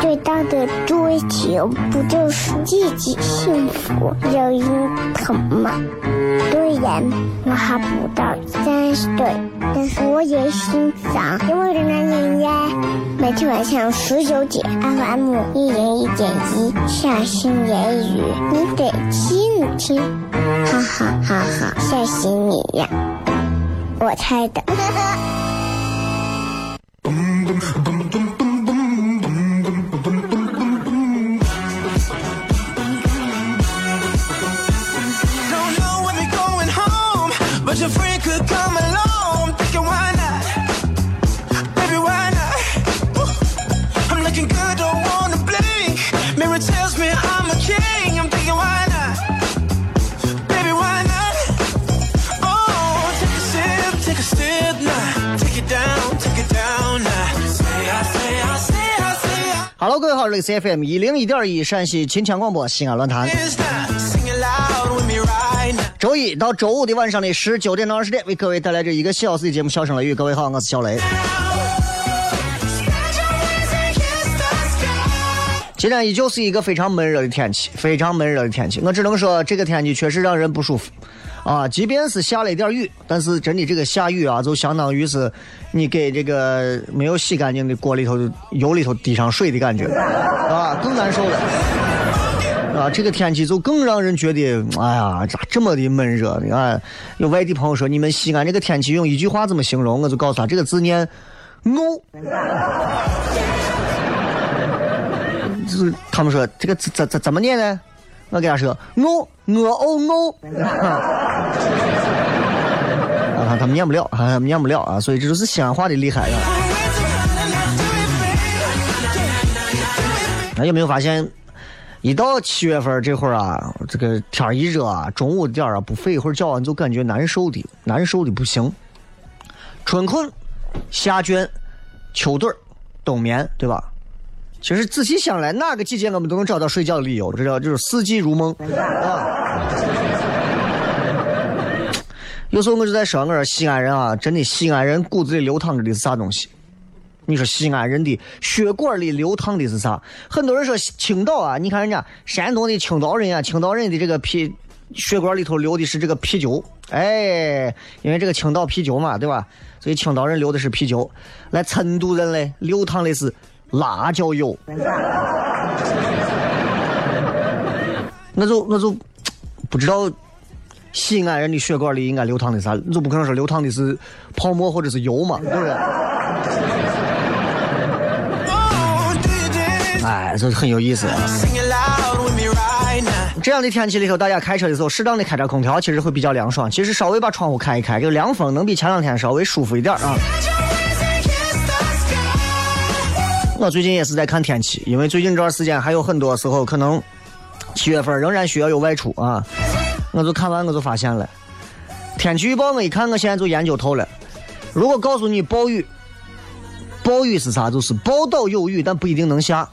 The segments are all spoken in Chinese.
最大的追求，不就是自己幸福、有人疼吗？虽然我还不到三十岁，但是我也欣赏因为的男人呀。每天晚上十九点，FM 一零一点一，下心言语，你得听听，哈哈哈哈，吓死你呀！我猜的。C F M 一零一点一陕西秦腔广播西安论坛。周一到周五的晚上的十九点到二十点，为各位带来这一个小时的节目《笑声雷雨》。各位好，我是小雷。今天依旧是一个非常闷热的天气，非常闷热的天气。我只能说，这个天气确实让人不舒服啊！即便是下了一点雨，但是真的这个下雨啊，就相当于是你给这个没有洗干净的锅里头油里头滴上水的感觉啊，更难受了。啊，这个天气就更让人觉得，哎呀，咋这么的闷热呢？啊，有外地朋友说，你们西安这个天气用一句话怎么形容？我就告诉他，这个字念“沤”。就是他们说这个字怎怎怎么念呢？我给他说“沤”，我哦沤。啊，他们念不了，啊，他们念不了啊，所以这就是西安话的厉害啊。那有没有发现，一到七月份这会儿啊，这个天儿一热啊，中午点儿啊不睡一会儿觉啊，你就感觉难受的，难受的不行。春困、夏倦、秋盹、冬眠，对吧？其实仔细想来，哪个季节我们都能找到睡觉的理由，这叫就是四季如梦啊。有时候我就在说，我说西安人啊，真的西安人骨子里流淌着的是啥东西？你说西安人的血管里流淌的是啥？很多人说青岛啊，你看人家山东的青岛人啊，青岛人的这个啤血管里头流的是这个啤酒，哎，因为这个青岛啤酒嘛，对吧？所以青岛人流的是啤酒。来，成都人嘞，流淌的是辣椒油。那就那就不知道西安人的血管里应该流淌的啥，你就不可能说流淌的是泡沫或者是油嘛，对不对？哎，这很有意思。这样的天气里头，大家开车的时候，适当的开点空调，其实会比较凉爽。其实稍微把窗户开一开，这个凉风能比前两天稍微舒服一点啊。我最近也是在看天气，因为最近这段时间还有很多时候可能七月份仍然需要有外出啊。我就看完我就发现了，天气预报我一看，我现在就研究透了。如果告诉你暴雨，暴雨是啥？就是报道有雨，但不一定能下。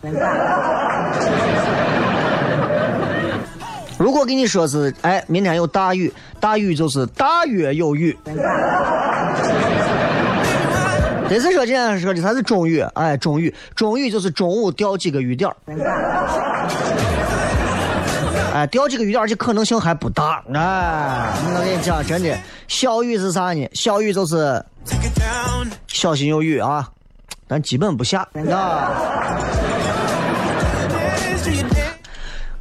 如果给你说是，哎，明天有大雨，大雨就是大约有雨。这次说今天说的它是中雨，哎，中雨，中雨就是中午掉几个雨点儿，哎，掉几个雨点儿，而且可能性还不大，哎，我跟你讲，真的，小雨是啥呢？小雨就是小心有雨啊，但基本不下啊。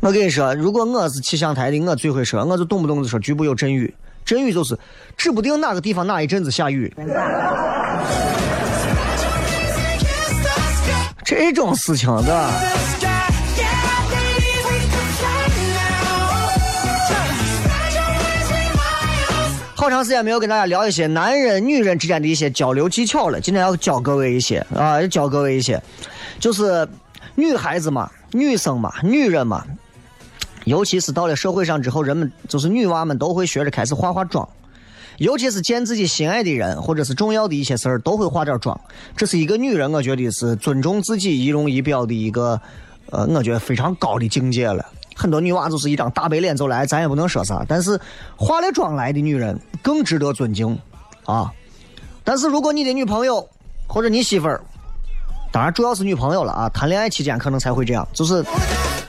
我跟你说，如果我是气象台的，我最会说，我就动不动就说局部有阵雨，阵雨就是指不定哪个地方哪一阵子下雨。这种事情的？好长时间没有跟大家聊一些男人、女人之间的一些交流技巧了，今天要教各位一些啊，要教各位一些，就是女孩子嘛、女生嘛、女人嘛，尤其是到了社会上之后，人们就是女娃们都会学着开始化化妆，尤其是见自己心爱的人或者是重要的一些事儿，都会化点妆。这是一个女人，我觉得是尊重自己仪容仪表的一个，呃，我觉得非常高的境界了。很多女娃就是一张大白脸走来，咱也不能说啥。但是化了妆来的女人更值得尊敬啊！但是如果你的女朋友或者你媳妇儿，当然主要是女朋友了啊，谈恋爱期间可能才会这样，就是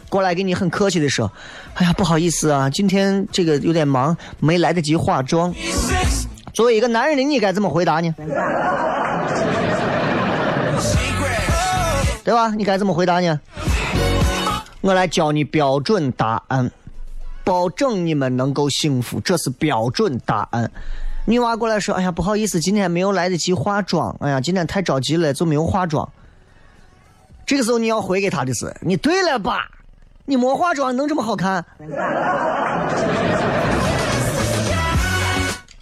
过来给你很客气的说：“哎呀，不好意思啊，今天这个有点忙，没来得及化妆。”作为一个男人的你该怎么回答呢？对吧？你该怎么回答呢？我来教你标准答案，保证你们能够幸福，这是标准答案。女娃过来说：“哎呀，不好意思，今天没有来得及化妆。哎呀，今天太着急了，就没有化妆。”这个时候你要回给她的是：“你对了吧？你没化妆能这么好看？”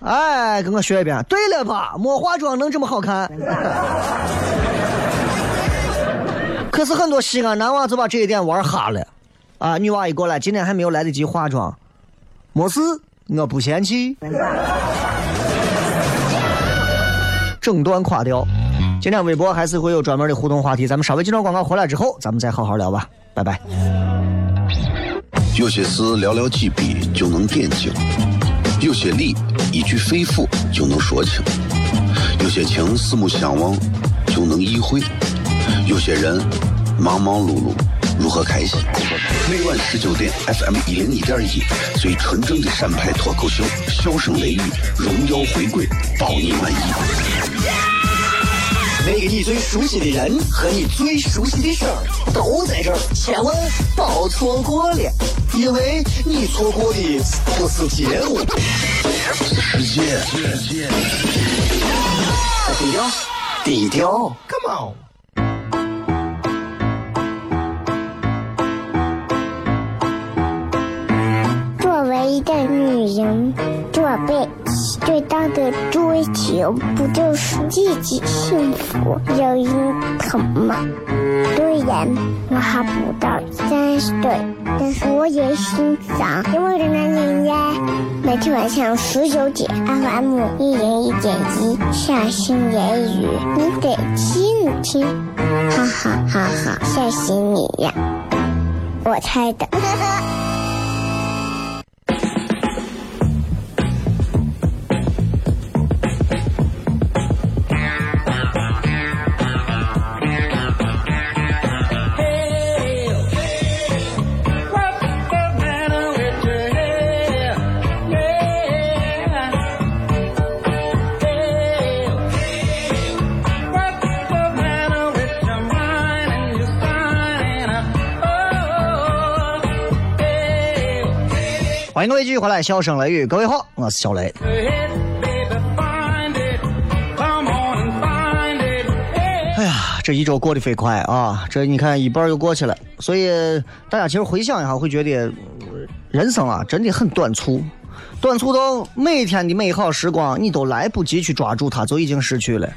哎，跟我学一遍。对了吧？没化妆能这么好看？可是很多西安男娃就把这一点玩哈了，啊，女娃一过来，今天还没有来得及化妆，没事，我不嫌弃。整段垮掉。今天微博还是会有专门的互动话题，咱们稍微进段广告回来之后，咱们再好好聊吧，拜拜。有些事寥寥几笔就能点睛，有些理一句肺腑就能说清，有些情四目相望就能意会。有些人忙忙碌碌，如何开心？每晚十九点，FM 一零一点一，最纯正的陕派脱口秀，笑声雷雨，荣耀回归，保你满意。那个你最熟悉的人和你最熟悉的事儿都在这儿，千万别错过了，因为你错过的不是节目，是世界。低调，低调，Come on。作为一个女人，做被最大的追求不就是自己幸福、有人疼吗？虽然我还不到三十岁，但是我也心脏因为的男人呀。每天晚上十九点，FM 一零一点一，下心言语，你得听听，哈哈哈哈，吓死你呀！我猜的。欢迎各位继续回来，笑声雷雨，各位好，我是小雷。哎呀，这一周过得飞快啊！这你看一半又过去了，所以大家其实回想一下，会觉得人生啊真的很短促，短促到每天的美好时光你都来不及去抓住它，就已经失去了。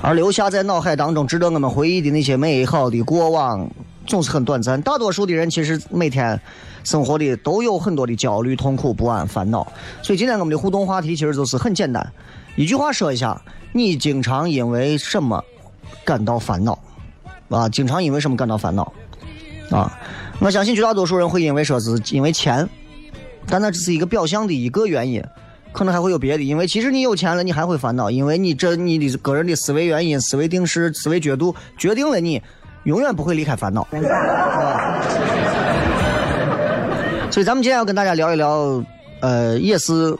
而留下在脑海当中值得我们回忆的那些美好的过往，总是很短暂。大多数的人其实每天生活的都有很多的焦虑、痛苦、不安、烦恼。所以今天我们的互动话题其实就是很简单，一句话说一下：你经常因为什么感到烦恼？啊，经常因为什么感到烦恼？啊，我相信绝大多数人会因为说是因为钱，但那只是一个表象的一个原因。可能还会有别的，因为其实你有钱了，你还会烦恼，因为你这你的个人的思维原因、思维定式、思维角度决定了你永远不会离开烦恼。所以咱们今天要跟大家聊一聊，呃，也是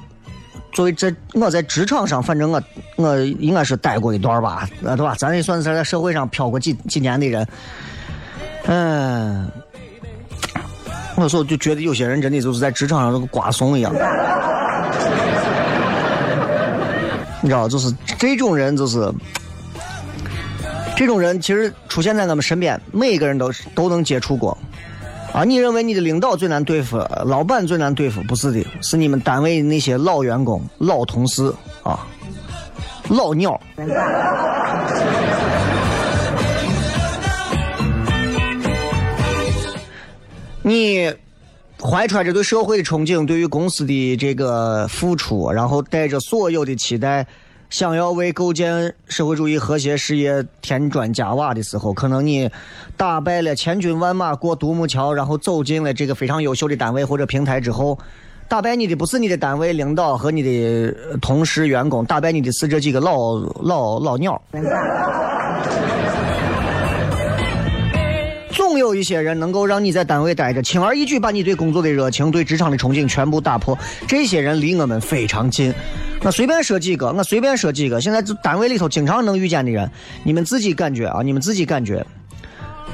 作为这我在职场上，反正我我应该是待过一段吧，对吧？咱也算是在社会上漂过几几年的人，嗯，有时候就觉得有些人真的就是在职场上跟瓜怂一样。你知道，就是这种人，就是这种人，其实出现在我们身边，每一个人都是都能接触过。啊，你认为你的领导最难对付，老板最难对付？不是的，是你们单位那些老员工、老同事啊，老鸟。你怀揣着对社会的憧憬，对于公司的这个付出，然后带着所有的期待，想要为构建社会主义和谐事业添砖加瓦的时候，可能你打败了千军万马过独木桥，然后走进了这个非常优秀的单位或者平台之后，打败你的不是你的单位领导和你的同事员工，打败你的是这几个老老老鸟。有一些人能够让你在单位待着，轻而易举把你对工作的热情、对职场的憧憬全部打破。这些人离我们非常近。我随便说几个，我随便说几个。现在单位里头经常能遇见的人，你们自己感觉啊，你们自己感觉。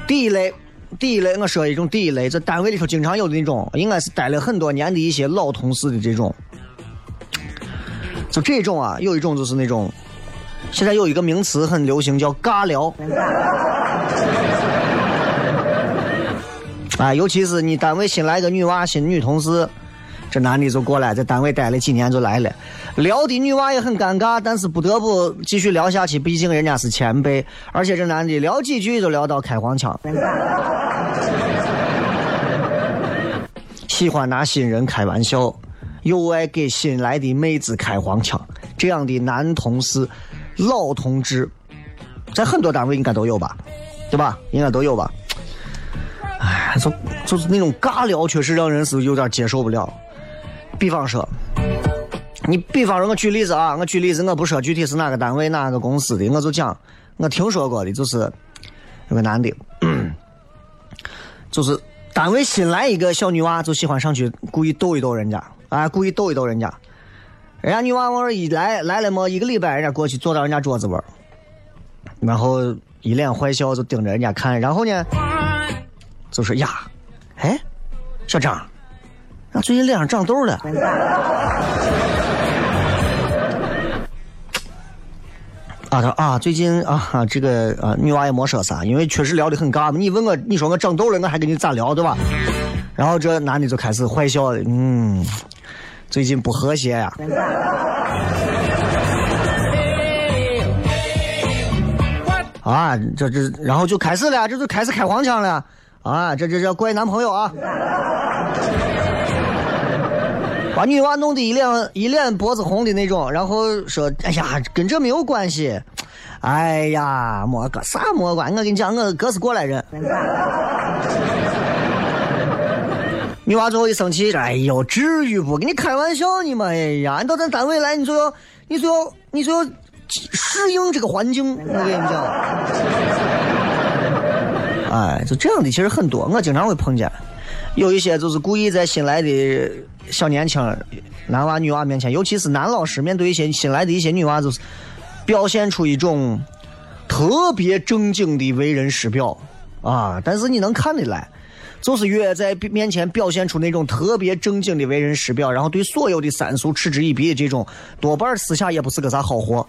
第一类，第一类，我说一种第一类，在单位里头经常有的那种，应该是待了很多年的一些老同事的这种。就这种啊，有一种就是那种，现在有一个名词很流行，叫尬聊。啊，尤其是你单位新来个女娃、新女同事，这男的就过来，在单位待了几年就来了，聊的女娃也很尴尬，但是不得不继续聊下去，毕竟人家是前辈，而且这男的聊几句就聊到开黄腔，喜欢拿新人开玩笑，又爱给新来的妹子开黄腔，这样的男同事、老同志，在很多单位应该都有吧，对吧？应该都有吧。哎，就就是那种尬聊，确实让人是有点接受不了。比方说，你比方说，我举例子啊，我举例子，我不说具体是哪个单位、哪个公司的，我就讲我听说过的，就是有个男的，就是单位新来一个小女娃，就喜欢上去故意逗一逗人家，啊，故意逗一逗人家。人家女娃往这一来，来了么一个礼拜，人家过去坐到人家桌子边然后一脸坏笑，就盯着人家看，然后呢？就说呀，哎，小张，俺最近脸上长痘了。啊，他啊，最近啊，这个啊，女娃也没说啥，因为确实聊的很尬嘛。你问我，你说我长痘了，我还跟你咋聊，对吧？然后这男的就开始坏笑了，嗯，最近不和谐呀。啊，这这，然后就开始了，这就开始开黄腔了。啊，这这这怪男朋友啊！把女娃弄得一脸一脸脖子红的那种，然后说：“哎呀，跟这没有关系。”哎呀，没个啥没关，我跟你讲，我哥是过来人。女娃最后一生气，哎呦，至于不？跟你开玩笑呢嘛！哎呀，你到咱单位来，你就要，你就要，你就要适应这个环境。我跟你讲。哎，就这样的其实很多，我经常会碰见，有一些就是故意在新来的小年轻男娃女娃面前，尤其是男老师面对一些新来的一些女娃，就是表现出一种特别正经的为人师表啊，但是你能看得来，就是越在面前表现出那种特别正经的为人师表，然后对所有的三俗嗤之以鼻的这种，多半私下也不是个啥好货。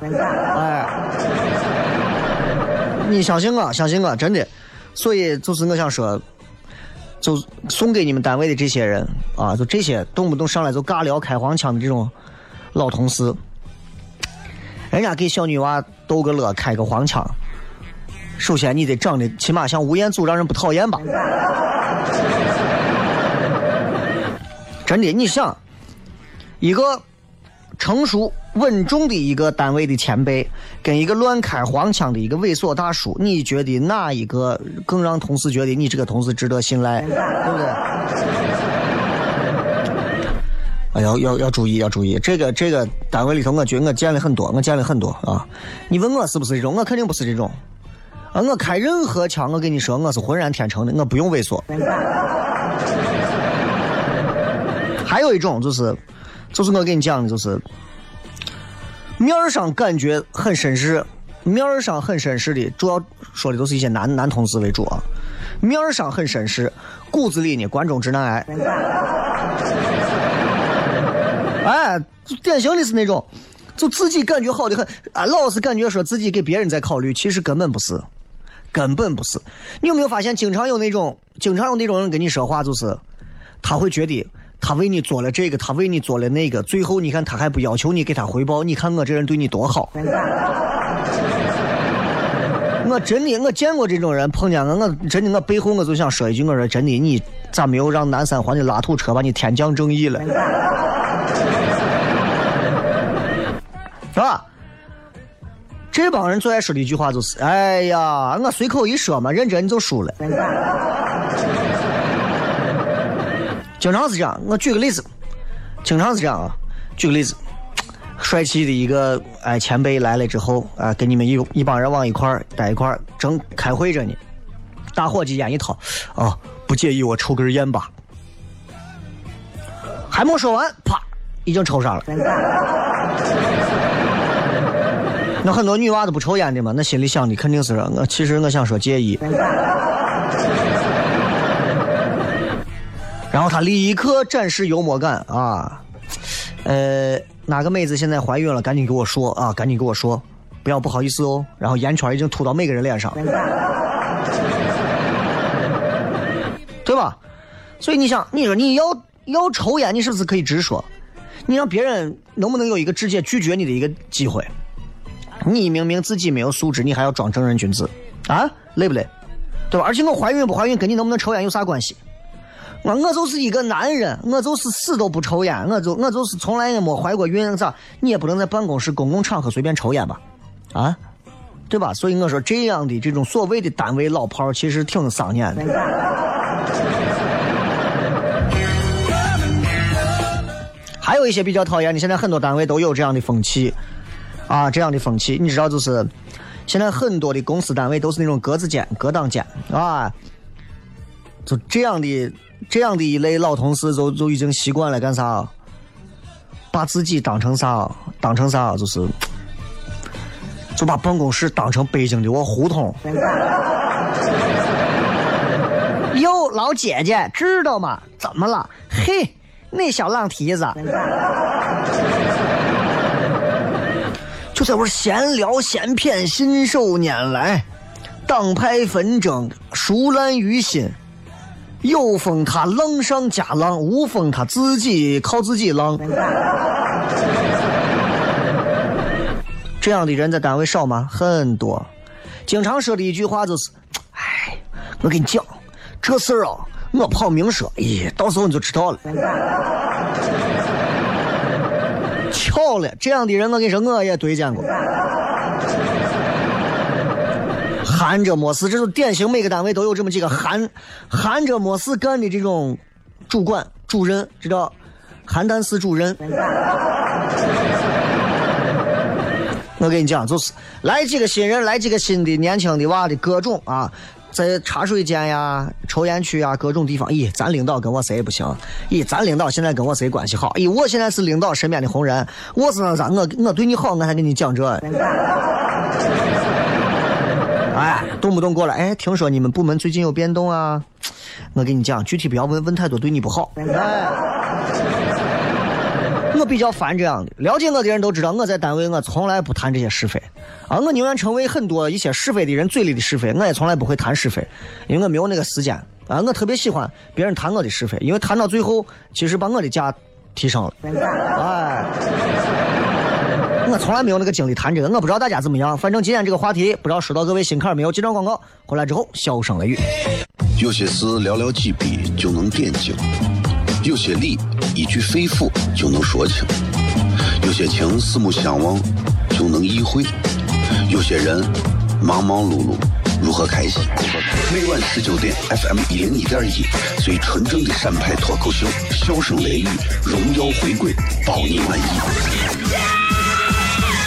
哎，你相信我，相信我，真的。所以就是我想说，就送给你们单位的这些人啊，就这些动不动上来就尬聊、开黄腔的这种老同事，人家给小女娃逗个乐、开个黄腔，首先你得长得起码像吴彦祖，让人不讨厌吧？真的，你想一个成熟。稳重的一个单位的前辈，跟一个乱开黄腔的一个猥琐大叔，你觉得哪一个更让同事觉得你这个同事值得信赖？对不对？哎，要要要注意，要注意，这个这个单位里头，我觉得我见了很多，我见了很多啊。你问我是不是这种？我肯定不是这种。啊，我开任何枪，我跟你说，我是浑然天成的，我不用猥琐。还有一种就是，就是我跟你讲的，就是。面儿上感觉很绅士，面儿上很绅士的，主要说的都是一些男男同事为主啊。面儿上很绅士，骨子里呢关中直男癌。哎，典型的是那种，就自己感觉好的很啊，老是感觉说自己给别人在考虑，其实根本不是，根本不是。你有没有发现，经常有那种，经常有那种人跟你说话，就是他会觉得他为你做了这个，他为你做了那个，最后你看他还不要求你给他回报，你看我这人对你多好。我真的，我见过这种人，碰见我，我真的，我背后我就想说一句，我说真的，你咋没有让南三环的拉土车把你天降正义了？是吧？这帮人最爱说的一句话就是：“哎呀，我随口一说嘛，认真你就输了。”经常是这样。我举个例子，经常是这样啊。举个例子，帅气的一个哎前辈来了之后啊，跟你们一一帮人往一块儿待一块儿，正开会着呢。大伙计烟一掏，啊，不介意我抽根烟吧？还没说完，啪，已经抽上了。那很多女娃子不抽烟的嘛，那心里想的肯定是我。其实我想说介意。然后他立刻展示幽默感啊，呃，哪个妹子现在怀孕了？赶紧给我说啊，赶紧给我说，不要不好意思哦。然后烟圈已经吐到每个人脸上，对吧？所以你想，你说你要要抽烟，你是不是可以直说？你让别人能不能有一个直接拒绝你的一个机会？你明明自己没有素质，你还要装正人君子啊？累不累？对吧？而且我怀孕不怀孕跟你能不能抽烟有啥关系？我我就是一个男人，我就是死都不抽烟，我就我就是从来也没怀过孕，咋？你也不能在办公室公共场合随便抽烟吧？啊？对吧？所以我说这样的这种所谓的单位老炮其实挺伤眼的。还有一些比较讨厌的，现在很多单位都有这样的风气。啊，这样的风气，你知道，就是现在很多的公司单位都是那种格子间、隔档间，啊，就这样的这样的一类老同事，就就已经习惯了干啥？把自己当成啥？当成啥？就是就把办公室当成北京的我胡同。哟，老姐姐，知道吗？怎么了？嘿，那小浪蹄子。就在玩闲聊闲谝，信手拈来，党派纷争，熟烂于心。有风他浪上加浪，无风他自己靠自己浪。这样的人在单位少吗？很多。经常说的一句话就是：“哎，我跟你讲，这事儿啊，我跑明说，咦，到时候你就知道了。”巧了，这样的人我跟你说，我也对见过。含着没事，这是典型，每个单位都有这么几个含含着没事干的这种主管、主任，知道？邯郸市主任。我跟你讲，就是来几个新人，来几个新的年轻的娃的各种啊。在茶水间呀、抽烟区呀，各种地方，咦，咱领导跟我谁也不行？咦，咱领导现在跟我谁关系好？咦，我现在是领导身边的红人，我是那啥，我我对你好，我还跟你讲这。哎，动不动过来，哎，听说你们部门最近有变动啊？我跟你讲，具体不要问，问太多对你不好。哎我比较烦这样的，了解我的人都知道，我在单位我从来不谈这些是非，啊，我宁愿成为很多一些是非的人嘴里的是非，我也从来不会谈是非，因为我没有那个时间，啊，我特别喜欢别人谈我的是非，因为谈到最后，其实把我的价提升了，哎，我从来没有那个精力谈这个，我不知道大家怎么样，反正今天这个话题，不知道说到各位心坎没有？几张广告回来之后，笑声雷雨，有些事寥寥几笔就能点睛。有些理一句肺腑就能说清，有些情四目相望就能意会，有些人忙忙碌碌如何开心？每晚十九点，FM 一零一点一，最纯正的陕派脱口秀，笑声雷雨，荣耀回归，保你满意。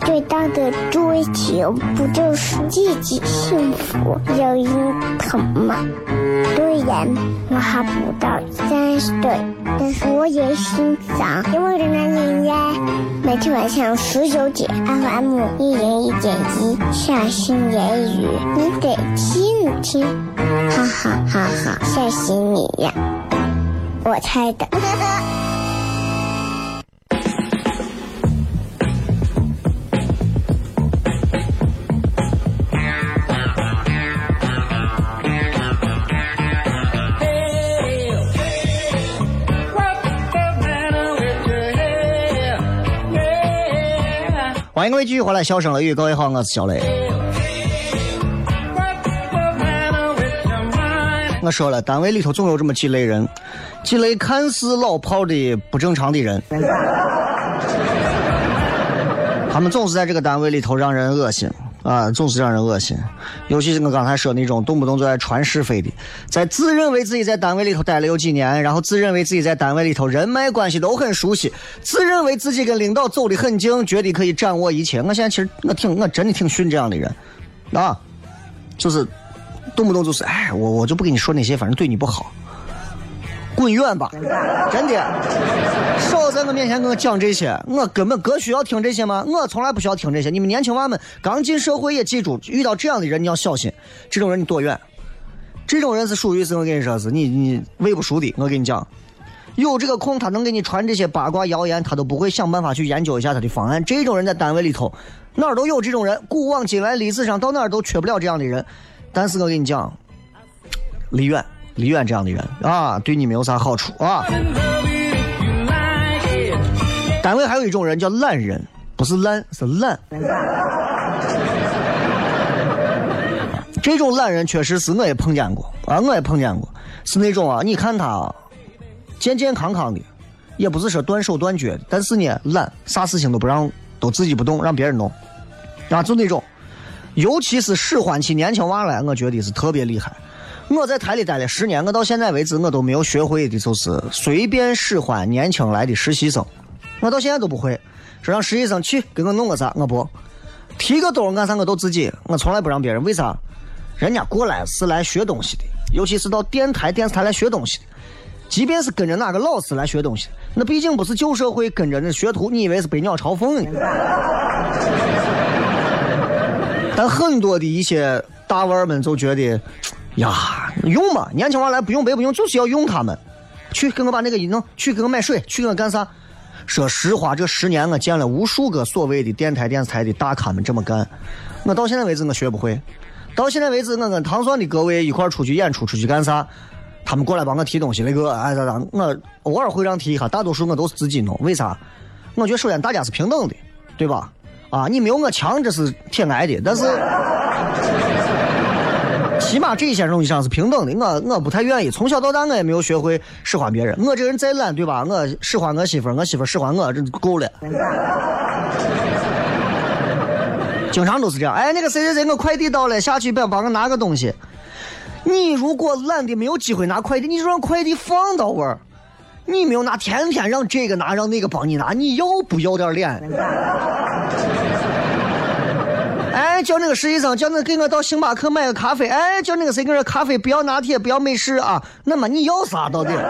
最大的追求不就是自己幸福、有人疼吗？虽然我还不到三十岁，但是我也心脏因为人男人呀，每天晚上十九点，FM 一零一点一，下心言语，你得听听，哈哈哈哈，吓死你呀！我猜的。欢迎各位继续回来，笑声雷雨，各位好，我是小雷。我说了，单位里头总有这么几类人，几类看似老炮的不正常的人，他们总是在这个单位里头让人恶心啊，总是让人恶心。尤其是我刚才说那种动不动就在传是非的，在自认为自己在单位里头待了有几年，然后自认为自己在单位里头人脉关系都很熟悉，自认为自己跟领导走得很近，觉得可以掌握一切。我现在其实我挺我真的挺训这样的人，啊，就是动不动就是哎，我我就不跟你说那些，反正对你不好，滚远吧，真的，少在我面前跟我讲这些，我根本哥需要听这些吗？我从来不需要听这些。你们年轻娃们刚进社会也记住，遇到这样的人你要小心，这种人你躲远。这种人是属于是我跟你说是你你喂不熟的，我跟你讲，有这个空他能给你传这些八卦谣言，他都不会想办法去研究一下他的方案。这种人在单位里头哪儿都有这种人，古往今来历史上到哪儿都缺不了这样的人。但是我跟你讲，离远李远这样的人啊，对你没有啥好处啊。单位还有一种人叫懒人，不是懒是懒。这种懒人确实是我也碰见过啊，我也碰见过，是那种啊，你看他啊健健康康的，也不是说断手断脚，但是呢懒，啥事情都不让，都自己不动，让别人弄，啊，就那种。尤其是使唤起年轻娃来，我觉得是特别厉害。我在台里待了十年，我到现在为止我都没有学会的，就是随便使唤年轻来的实习生，我到现在都不会。说让实习生去给我弄个啥，我不提个兜干啥我都自己，我从来不让别人。为啥？人家过来是来学东西的，尤其是到电台、电视台来学东西的。即便是跟着哪个老师来学东西，那毕竟不是旧社会。跟着那学徒，你以为是百鸟朝凤呢？但很多的一些大腕们就觉得，呀，用嘛，年轻娃来不用白不用，就是要用他们。去给我把那个一弄，去给我买水，去给我干啥？说实话，这十年我见了无数个所谓的电台、电视台的大咖们这么干，我到现在为止我学不会。到现在为止，我跟唐蒜的各位一块出去演出，出去干啥？他们过来帮我提东西，那个哎咋咋，我偶尔会让提一下，大多数我都是自己弄。为啥？我觉得首先大家是平等的，对吧？啊，你没有我强，这是挺挨的。但是，起码这些东西上是平等的。我我不太愿意，从小到大我也没有学会使唤别人。我这人再懒，对吧？我使唤我媳妇，我媳妇使唤我，这够了。经常都是这样。哎，那个谁谁谁，我快递到了，下去帮帮我拿个东西。你如果懒得没有机会拿快递，你就让快递放到位儿。你没有拿，天天让这个拿，让那个帮你拿，你要不要点脸？哎，叫那个实习生，叫那给我到星巴克买个咖啡。哎，叫那个谁给我咖啡不要拿铁，不要美式啊。那么你要啥到底？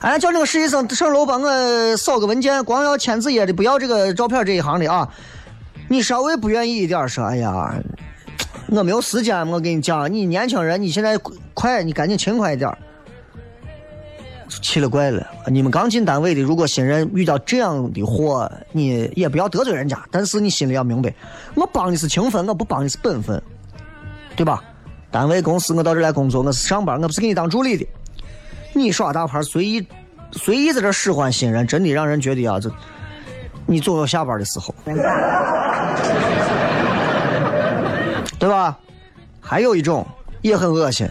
哎，叫那个实习生上楼帮我扫个文件，光要签字页的，不要这个照片这一行的啊。你稍微不愿意一点说，哎呀，我没有时间。我跟你讲，你年轻人，你现在快，你赶紧勤快一点。奇了怪了，你们刚进单位的，如果新人遇到这样的货，你也不要得罪人家，但是你心里要明白，我帮你是情分，我不帮你是本分，对吧？单位公司我到这来工作，我是上班，我不是给你当助理的。你耍大牌随意随意在这使唤新人，真的让人觉得啊，这你总有下班的时候，对吧？还有一种也很恶心。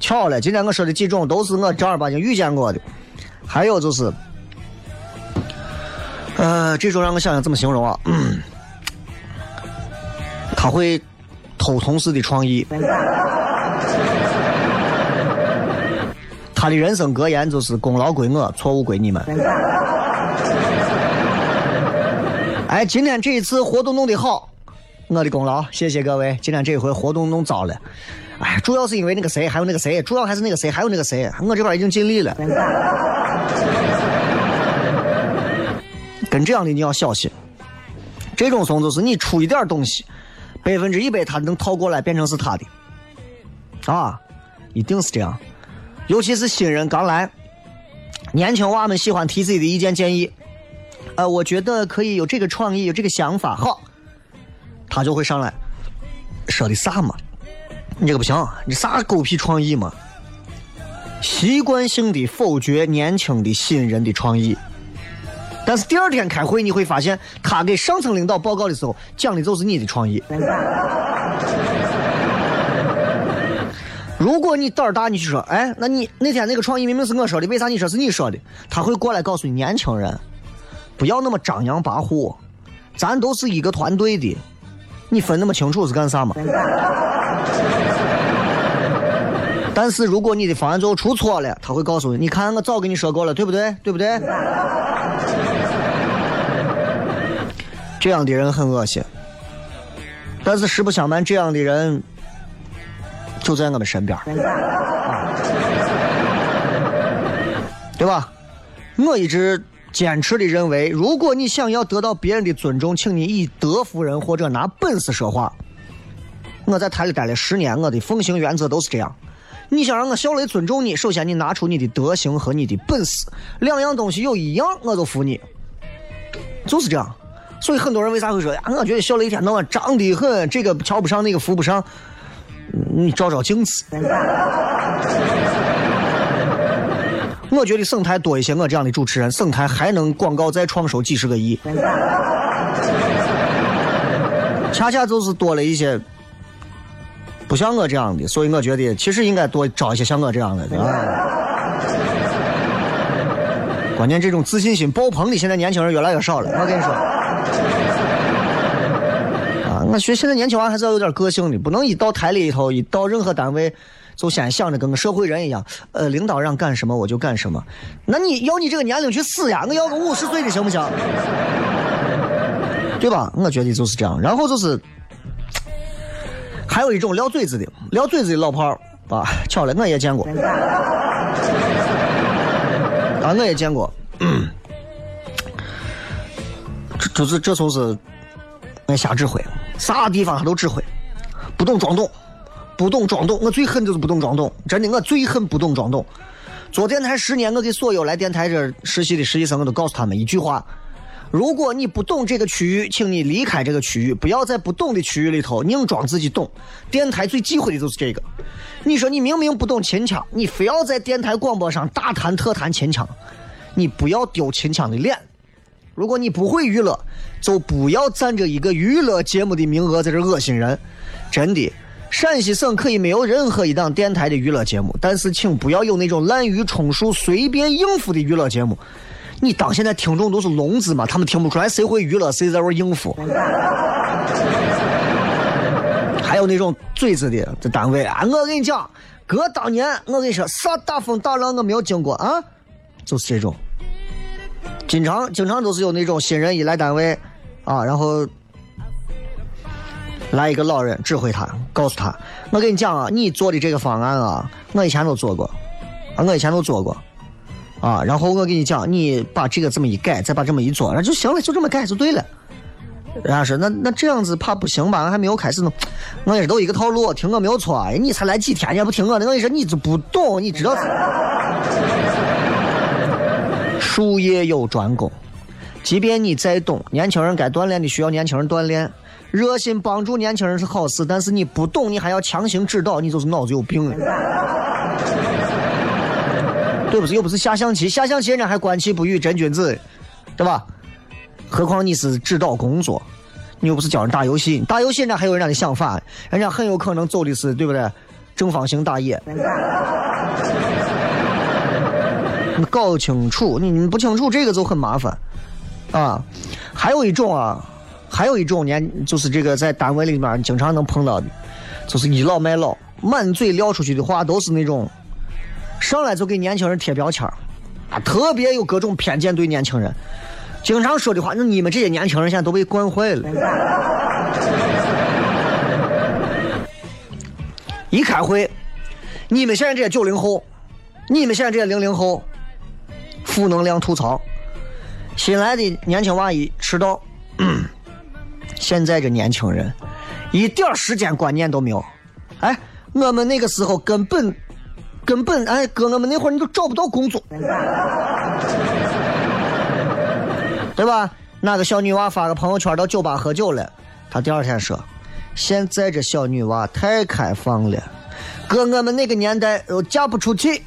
巧了，今天我说的几种都是我正儿八经遇见过的，还有就是，呃，这种让我想想怎么形容啊？他会偷同事的创意，他的人生格言就是“功劳归我，错误归你们”。哎，今天这一次活动弄得好，我的功劳，谢谢各位。今天这一回活动弄糟了，哎，主要是因为那个谁，还有那个谁，主要还是那个谁，还有那个谁，我这边已经尽力了。跟这样的你要小心，这种怂就是你出一点东西，百分之一百他能套过来变成是他的，啊，一定是这样。尤其是新人刚来，年轻娃们喜欢提自己的意见建议，呃，我觉得可以有这个创意，有这个想法，好，他就会上来说的啥嘛？你这个不行，你啥狗屁创意嘛？习惯性的否决年轻的新人的创意。但是第二天开会，你会发现他给上层领导报告的时候讲的就是你的创意。如果你胆儿大，你去说，哎，那你那天那个创意明明是我说的，为啥你说是你说的？他会过来告诉你，年轻人不要那么张扬跋扈，咱都是一个团队的，你分那么清楚是干啥嘛？但是如果你的方案最后出错了，他会告诉你，你看我早跟你说过了，对不对？对不对？这样的人很恶心，但是实不相瞒，这样的人就在我们身边，对吧？我一直坚持的认为，如果你想要得到别人的尊重，请你以德服人或者拿本事说话。我在台里待了十年，我的奉行原则都是这样。你想让我小雷尊重你，首先你拿出你的德行和你的本事，两样东西有一样我就服你，就是这样。所以很多人为啥会说呀？我觉得小雷一天到晚张的很，这个瞧不上，那个扶不上。你照照镜子。我觉得省台多一些我这样的主持人，省台还能广告再创收几十个亿。恰恰就是多了一些不像我这样的，所以我觉得其实应该多招一些像我这样的，对吧？关键这种自信心爆棚的，现在年轻人越来越少了。我跟你说。啊我觉现在年轻娃还是要有点个性的，不能一到台里头，一到任何单位，就先想着跟个社会人一样，呃，领导让干什么我就干什么。那你要你这个年龄去死呀！我要个五十岁的行不行？对吧？我觉得就是这样。然后就是，还有一种撂嘴子的，撂嘴子的老炮儿啊，巧了，我也见过，啊，我也见过，这就是这就是爱瞎指挥。啥地方他都指挥，不懂装懂，不懂装懂。我最恨就是不懂装懂，真的，我最恨不懂装懂。做电台十年，我给所有来电台这实习的实习生，我都告诉他们一句话：如果你不懂这个区域，请你离开这个区域，不要在不懂的区域里头硬装自己懂。电台最忌讳的就是这个。你说你明明不懂秦腔，你非要在电台广播上大谈特谈秦腔，你不要丢秦腔的脸。如果你不会娱乐，就不要占着一个娱乐节目的名额在这恶心人。真的，陕西省可以没有任何一档电台的娱乐节目，但是请不要有那种滥竽充数、随便应付的娱乐节目。你当现在听众都是聋子吗？他们听不出来谁会娱乐，谁在玩应付。还有那种嘴子的在单位啊，我跟你讲，哥当年我跟你说啥大风大浪我没有经过啊，就是这种。经常经常都是有那种新人一来单位，啊，然后来一个老人指挥他，告诉他：“我跟你讲啊，你做的这个方案啊，我以前都做过，啊，我以前都做过，啊，然后我跟你讲，你把这个这么一改，再把这么一做，那就行了，就这么改就对了。”人家说：“那那这样子怕不行吧？还没有开始呢。”我也是都一个套路，听我没有错。你才来几天，你还不听我的？我跟你说，你就不懂，你知道。术业有专攻，即便你再懂，年轻人该锻炼的需要年轻人锻炼，热心帮助年轻人是好事，但是你不懂，你还要强行指导，你就是脑子有病了。对不是？又不是下象棋，下象棋人家还观棋不语，真君子，对吧？何况你是指导工作，你又不是教人打游戏，打游戏人家还有人家的想法，人家很有可能走的是对不对？正方形打野。你搞清楚，你你不清楚这个就很麻烦，啊，还有一种啊，还有一种年就是这个在单位里面经常能碰到的，就是倚老卖老，满嘴撂出去的话都是那种，上来就给年轻人贴标签啊，特别有各种偏见对年轻人。经常说的话，那你们这些年轻人现在都被惯坏了。一开会，你们现在这些九零后，你们现在这些零零后，负能量吐槽，新来的年轻娃一迟到，现在这年轻人一点时间观念都没有。哎，我们那个时候根本根本哎，哥我们那会儿你都找不到工作，对吧？那个小女娃发个朋友圈到酒吧喝酒了，她第二天说。现在这小女娃太开放了，搁我们那个年代都嫁不出去，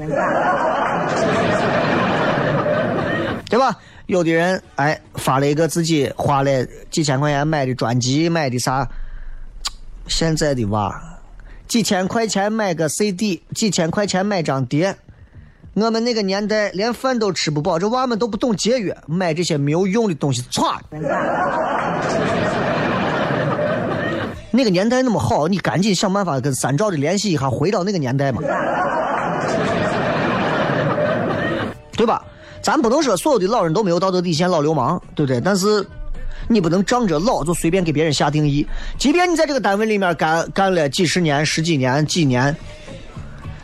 对吧？有的人哎发了一个自己花了几千块钱买的专辑，买的啥？现在的娃几千块钱买个 CD，几千块钱买张碟。我们那个年代连饭都吃不饱，这娃们都不懂节约，买这些没有用的东西，歘。那个年代那么好，你赶紧想办法跟三兆的联系一下，回到那个年代嘛，对吧？咱不能说所有的老人都没有道德底线，老流氓，对不对？但是你不能仗着老就随便给别人下定义。即便你在这个单位里面干干了几十年、十几年、几年，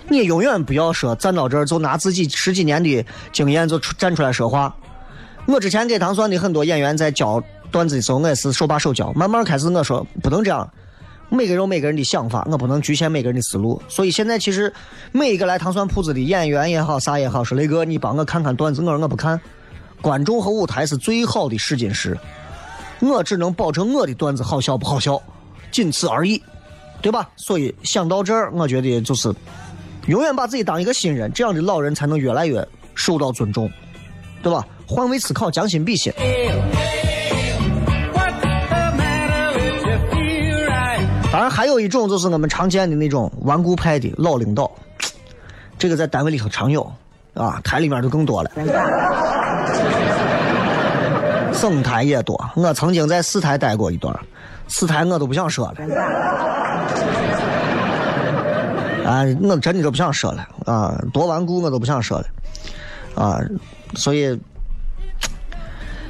你永远不要说站到这儿就拿自己十几年的经验就站出来说话。我之前给唐蒜的很多演员在教。段子的时候，我也是手把手教。慢慢开始，我说不能这样。每个人有每个人的想法，我不能局限每个人的思路。所以现在其实每一个来糖蒜铺子的演员也好，啥也好，说雷哥，你帮我看看段子。我说我不看。观众和舞台是最好的试金石，我只能保证我的段子好笑不好笑，仅此而已，对吧？所以想到这儿，我觉得就是永远把自己当一个新人，这样的老人才能越来越受到尊重，对吧？换位思考，将心比心。还有一种就是我们常见的那种顽固派的老领导，这个在单位里头常有，啊，台里面就更多了。省台也多，我曾经在四台待过一段，四台我都不想说了，啊，我真的都不想说了，啊，多顽固我都不想说了，啊，所以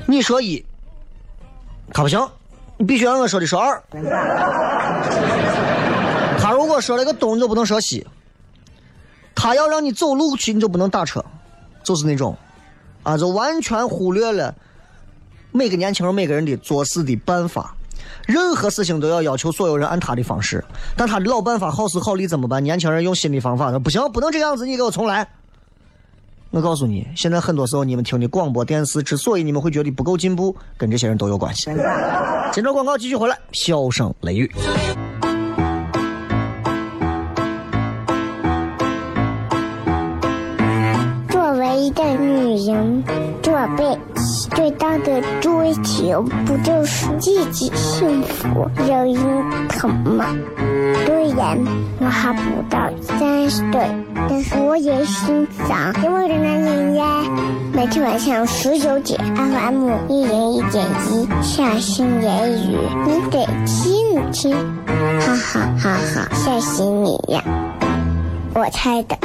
你说一，他不行。你必须按我说的说二。他如果说了个东，你就不能说西。他要让你走路去，你就不能打车，就是那种，啊，就完全忽略了每个年轻人每个人的做事的办法。任何事情都要要求所有人按他的方式，但他的老办法好时好利怎么办？年轻人用新的方法，他不行，不能这样子，你给我重来。我告诉你，现在很多时候你们听的广播电视之所以你们会觉得不够进步，跟这些人都有关系。接着广告继续回来，笑声雷雨。作为一个女人，做背最大的追求不就是自己幸福、有人疼吗？虽然我还不到三十岁，但是我也心脏因为人男人呀。每天晚上十九点，FM 一人一点一，下心言语，你得听听，哈哈哈哈，吓死你呀！我猜的。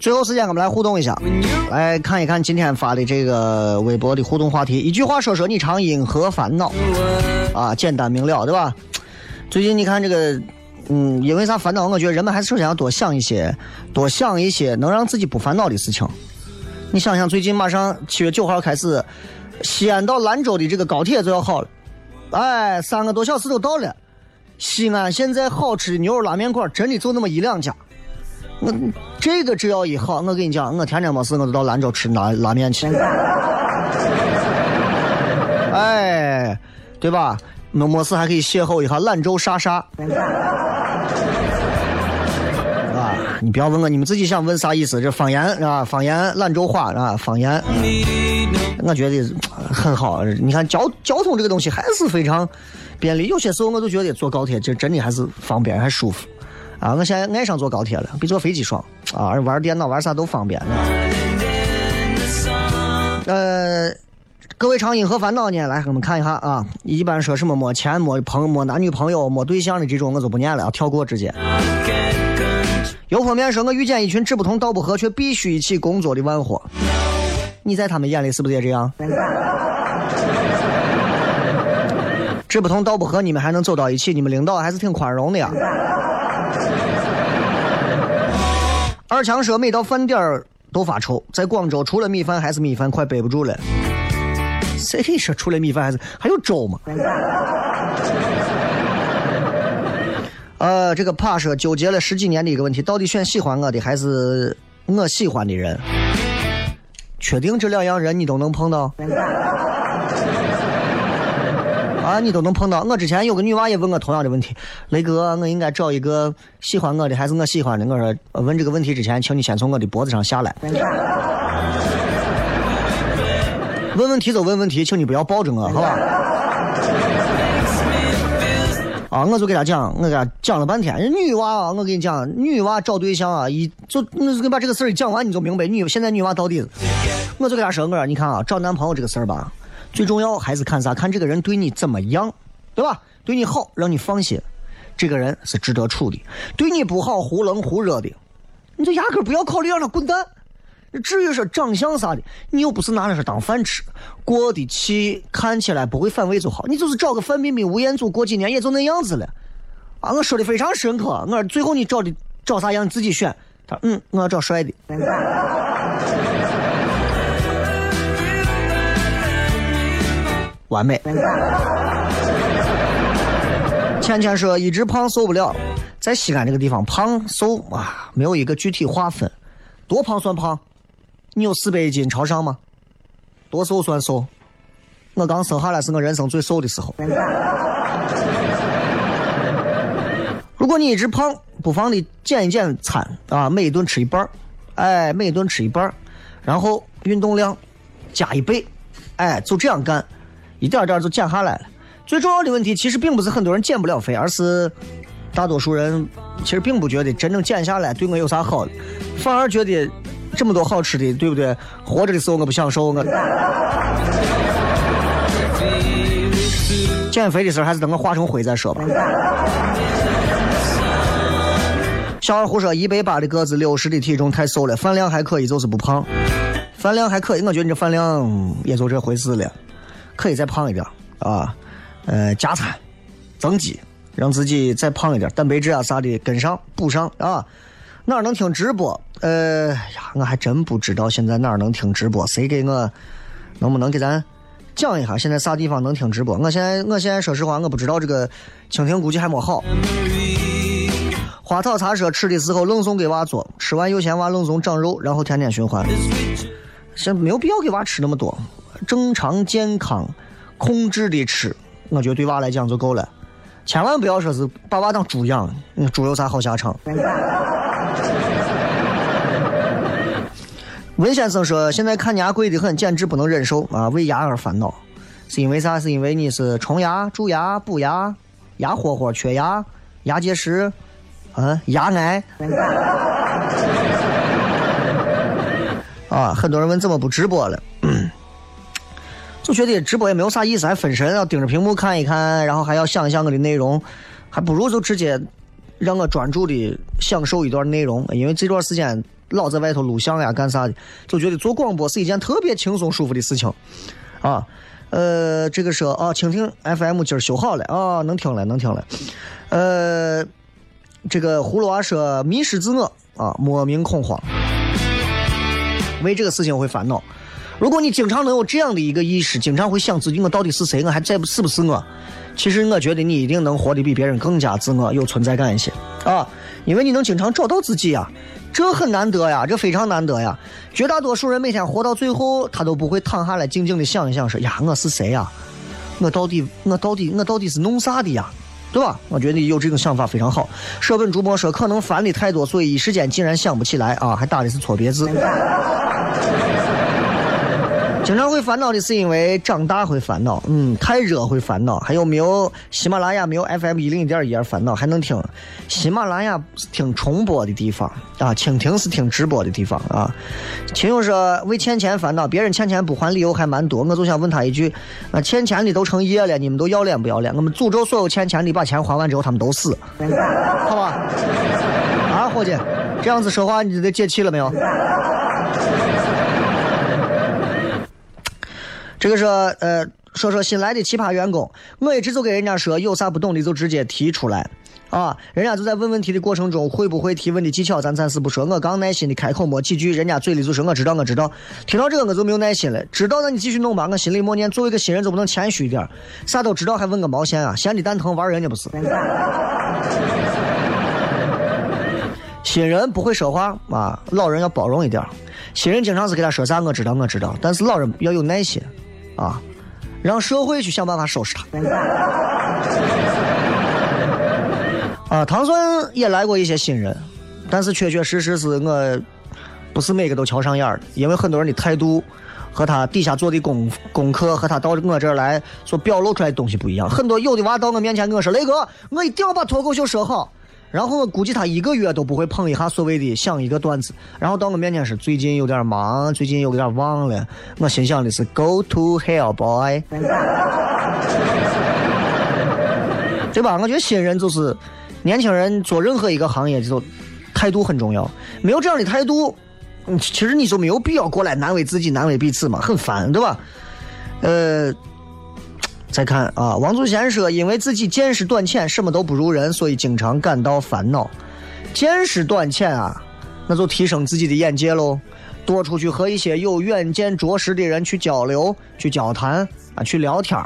最后时间，我们来互动一下，来看一看今天发的这个微博的互动话题。一句话说说你常因何烦恼？啊，简单明了，对吧？最近你看这个，嗯，因为啥烦恼？我觉得人们还是首先要多想一些，多想一些能让自己不烦恼的事情。你想想，最近马上七月九号开始，西安到兰州的这个高铁就要好了，哎，三个多小时都到了。西安现在好吃的牛肉拉面馆真的就那么一两家。我这个只要一好，我跟你讲，我天天没事我就到兰州吃拉拉面去。哎，对吧？没没事还可以邂逅一下兰州莎莎。啊，你不要问我，你们自己想问啥意思？这方言啊，方言兰州话啊，方言。我觉得很好。你看交交通这个东西还是非常便利。有些时候我都觉得坐高铁这真的还是方便还舒服。啊，我现在爱上坐高铁了，比坐飞机爽啊！玩电脑玩啥都方便。呃，各位唱《银河烦恼》呢，来我们看一下啊。一般说什么没钱、没朋、没男女朋友、没对象的这种，我就不念了，跳过直接。有方面说，我遇见一群志不同道不合却必须一起工作的万货。你在他们眼里是不是也这样？志不同道不合，你们还能走到一起？你们领导还是挺宽容的呀。二强说，每到饭点都发愁，在广州除了米饭还是米饭，快背不住了。谁说除了米饭还是还有粥吗？呃，这个怕说纠结了十几年的一个问题，到底选喜欢我的还是我喜欢的人？确定这两样人你都能碰到？啊，你都能碰到。我之前有个女娃也问我同样的问题，雷哥，我应该找一个喜欢我的还是我喜欢的？我说，问这个问题之前，请你先从我的脖子上下来。问问题就问问题，请你不要抱着我，好吧？啊，我就给他讲，我给他讲了半天。人女娃啊，我跟你讲，女娃找对象啊，一就我就把这个事儿讲完，你就明白女现在女娃到底。我就给他说，我说你看啊，找男朋友这个事儿吧，最重要还是看啥？看这个人对你怎么样，对吧？对你好，让你放心，这个人是值得处的；对你不好，忽冷忽热的，你就压根不要考虑，让他滚蛋。至于说长相啥的，你又不是拿那是当饭吃，过得去看起来不会反胃就好。你就是找个范冰冰、吴彦祖，过几年也就那样子了。啊，我说的非常深刻。我说最后你找的找啥样你自己选。他说嗯，我要找帅的。完美。倩倩说一直胖受不了，在西安这个地方胖瘦啊没有一个具体划分，多胖算胖？你有四百斤朝上吗？多瘦算瘦？我刚生下来是我人生最瘦的时候。如果你一直胖，不妨你减一减餐啊，每一顿吃一半哎，每一顿吃一半然后运动量加一倍，哎，就这样干，一点点就减下来了。最重要的问题其实并不是很多人减不了肥，而是大多数人其实并不觉得真正减下来对我有啥好的，反而觉得。这么多好吃的，对不对？活着的时候我不享受，我 减肥的事还是等我化成灰再说吧。小二胡说一百八的个子，六十的体重太瘦了，饭量还可以，就是不胖。饭量还可以，我觉得你这饭量也就这回事了，可以再胖一点啊。呃，加餐增肌，让自己再胖一点，蛋白质啊啥的跟上补上啊。哪儿能听直播？呃呀，我还真不知道现在哪儿能听直播。谁给我？能不能给咱讲一下？现在啥地方能听直播？我现在，我现在说实话，我不知道这个蜻蜓估计还没好。花草茶说吃的时候冷怂给娃做，吃完又嫌娃冷怂长肉，然后天天循环。现没有必要给娃吃那么多，正常健康控制的吃，我觉得对娃来讲就够了。千万不要说是把娃当猪养，那猪有啥好下场？文先生说：“现在看牙贵的很，简直不能忍受啊！为牙而烦恼，是因为啥？是因为你是虫牙、蛀牙、补牙、牙豁豁、缺牙、牙结石，啊，牙癌。啊，很多人问怎么不直播了，就觉得直播也没有啥意思，还分神要盯着屏幕看一看，然后还要想一想我的内容，还不如就直接让我专注的享受一段内容，因为这段时间。”老在外头录像呀，干啥的？就觉得做广播是一件特别轻松舒服的事情，啊，呃，这个说啊，蜻蜓 FM 今儿修好了啊，能听了，能听了。呃，这个葫芦娃说迷失自我啊，莫名恐慌，为这个事情会烦恼。如果你经常能有这样的一个意识，经常会想自己我到底是谁，我还在不是不是我？其实我觉得你一定能活得比别人更加自我、有存在感一些啊，因为你能经常找到自己啊。这很难得呀，这非常难得呀！绝大多数人每天活到最后，他都不会躺下来静静的想一想，说呀，我是谁呀？我到底，我到底，我到底是弄啥的呀？对吧？我觉得你有这种想法非常好。舍本逐末说，可能烦的太多，所以一时间竟然想不起来啊，还打的是错别字。经常会烦恼的是因为长大会烦恼，嗯，太热会烦恼，还有没有喜马拉雅没有 FM 一零一点一而烦恼，还能听喜马拉雅是听重播的地方啊，蜻蜓是听直播的地方啊。秦勇说为欠钱烦恼，别人欠钱不还理由还蛮多，我就想问他一句，啊，欠钱的都成业了，你们都要脸不要脸？我们诅咒所有欠钱的把钱还完之后他们都死，好吧？啊，伙计，这样子说话你得解气了没有？这个是呃，说说新来的奇葩员工，我一直就给人家说，有啥不懂的就直接提出来，啊，人家就在问问题的过程中，会不会提问的技巧咱暂时不说，我刚耐心的开口没几句，人家嘴里就说我知道我知道，听到这个我就没有耐心了，知道那你继续弄吧，我心里默念，作为一个新人总不能谦虚一点，啥都知道还问个毛线啊，闲的蛋疼玩人家不是。新人不会说话啊，老人要包容一点。新人经常是给他说啥我知道我知道，但是老人要有耐心。啊，让社会去想办法收拾他。啊，唐僧也来过一些新人，但是确确实实是我，不是每个都瞧上眼的，因为很多人的态度和他底下做的功功课和他到我这儿来所表露出来的东西不一样。很多有的娃到我面前跟我说：“雷哥，我一定要把脱口秀说好。”然后我估计他一个月都不会碰一下所谓的想一个段子，然后到我面前是最近有点忙，最近有点忘了。我心想的是 Go to hell, boy，对吧？我觉得新人就是年轻人做任何一个行业就态度很重要，没有这样的态度，其实你就没有必要过来难为自己、难为彼此嘛，很烦，对吧？呃。再看啊，王祖贤说：“因为自己见识短浅，什么都不如人，所以经常感到烦恼。见识短浅啊，那就提升自己的眼界喽，多出去和一些有远见卓识的人去交流、去交谈啊，去聊天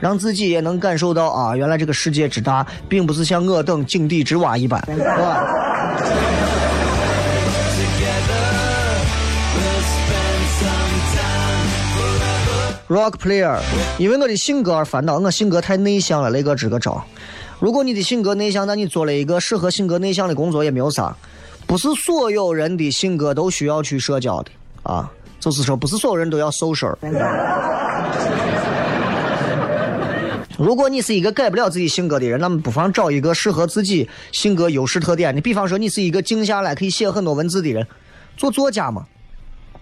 让自己也能感受到啊，原来这个世界之大，并不是像我等井底之蛙一般，是吧？” Rock player，因为我的性格而烦恼。我性格太内向了，雷哥支个招。如果你的性格内向，那你做了一个适合性格内向的工作也没有啥。不是所有人的性格都需要去社交的啊，就是说不是所有人都要 social。如果你是一个改不了自己性格的人，那么不妨找一个适合自己性格优势特点的。比方说，你是一个静下来可以写很多文字的人，做作家嘛。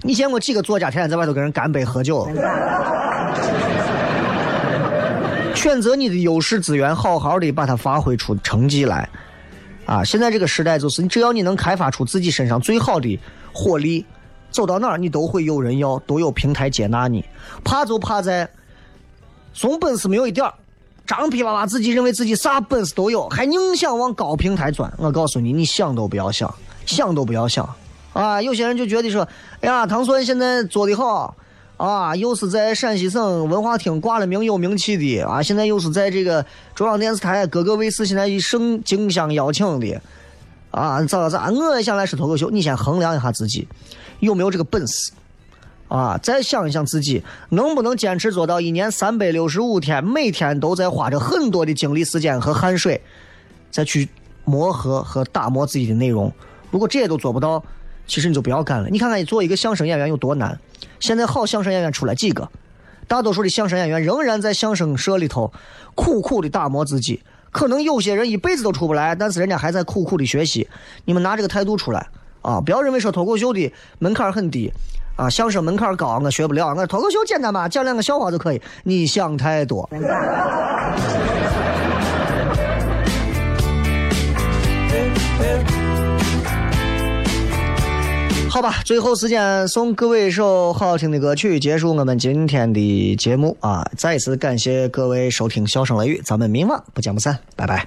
你见过几个作家天天在外头跟人干杯喝酒？选择 你的优势资源，好好的把它发挥出成绩来。啊，现在这个时代就是，只要你能开发出自己身上最好的火力，走到哪儿你都会有人要，都有平台接纳你。怕就怕在怂本事没有一点儿，张皮娃娃自己认为自己啥本事都有，还硬想往高平台钻。我告诉你，你想都不要想，想都不要想。啊，有些人就觉得说，哎呀，唐顺现在做的好，啊，又是在陕西省文化厅挂了名有名气的，啊，现在又是在这个中央电视台各个卫视现在以省竞相邀请的，啊，咋咋咋？我也想来说脱口秀，你先衡量一下自己有没有这个本事，啊，再想一想自己能不能坚持做到一年三百六十五天，每天都在花着很多的精力、时间和汗水，再去磨合和打磨自己的内容。如果这些都做不到，其实你就不要干了。你看看你做一个相声演员有多难。现在好相声演员出来几个？大多数的相声演员仍然在相声社里头苦苦的打磨自己。可能有些人一辈子都出不来，但是人家还在苦苦的学习。你们拿这个态度出来啊！不要认为说脱口秀的门槛很低啊，相声门槛高，我学不了。我脱口秀简单嘛，讲两个笑话就可以。你想太多。好吧，最后时间送各位一首好听的歌曲，结束我们今天的节目啊！再次感谢各位收听《笑声雷雨》，咱们明晚不见不散，拜拜。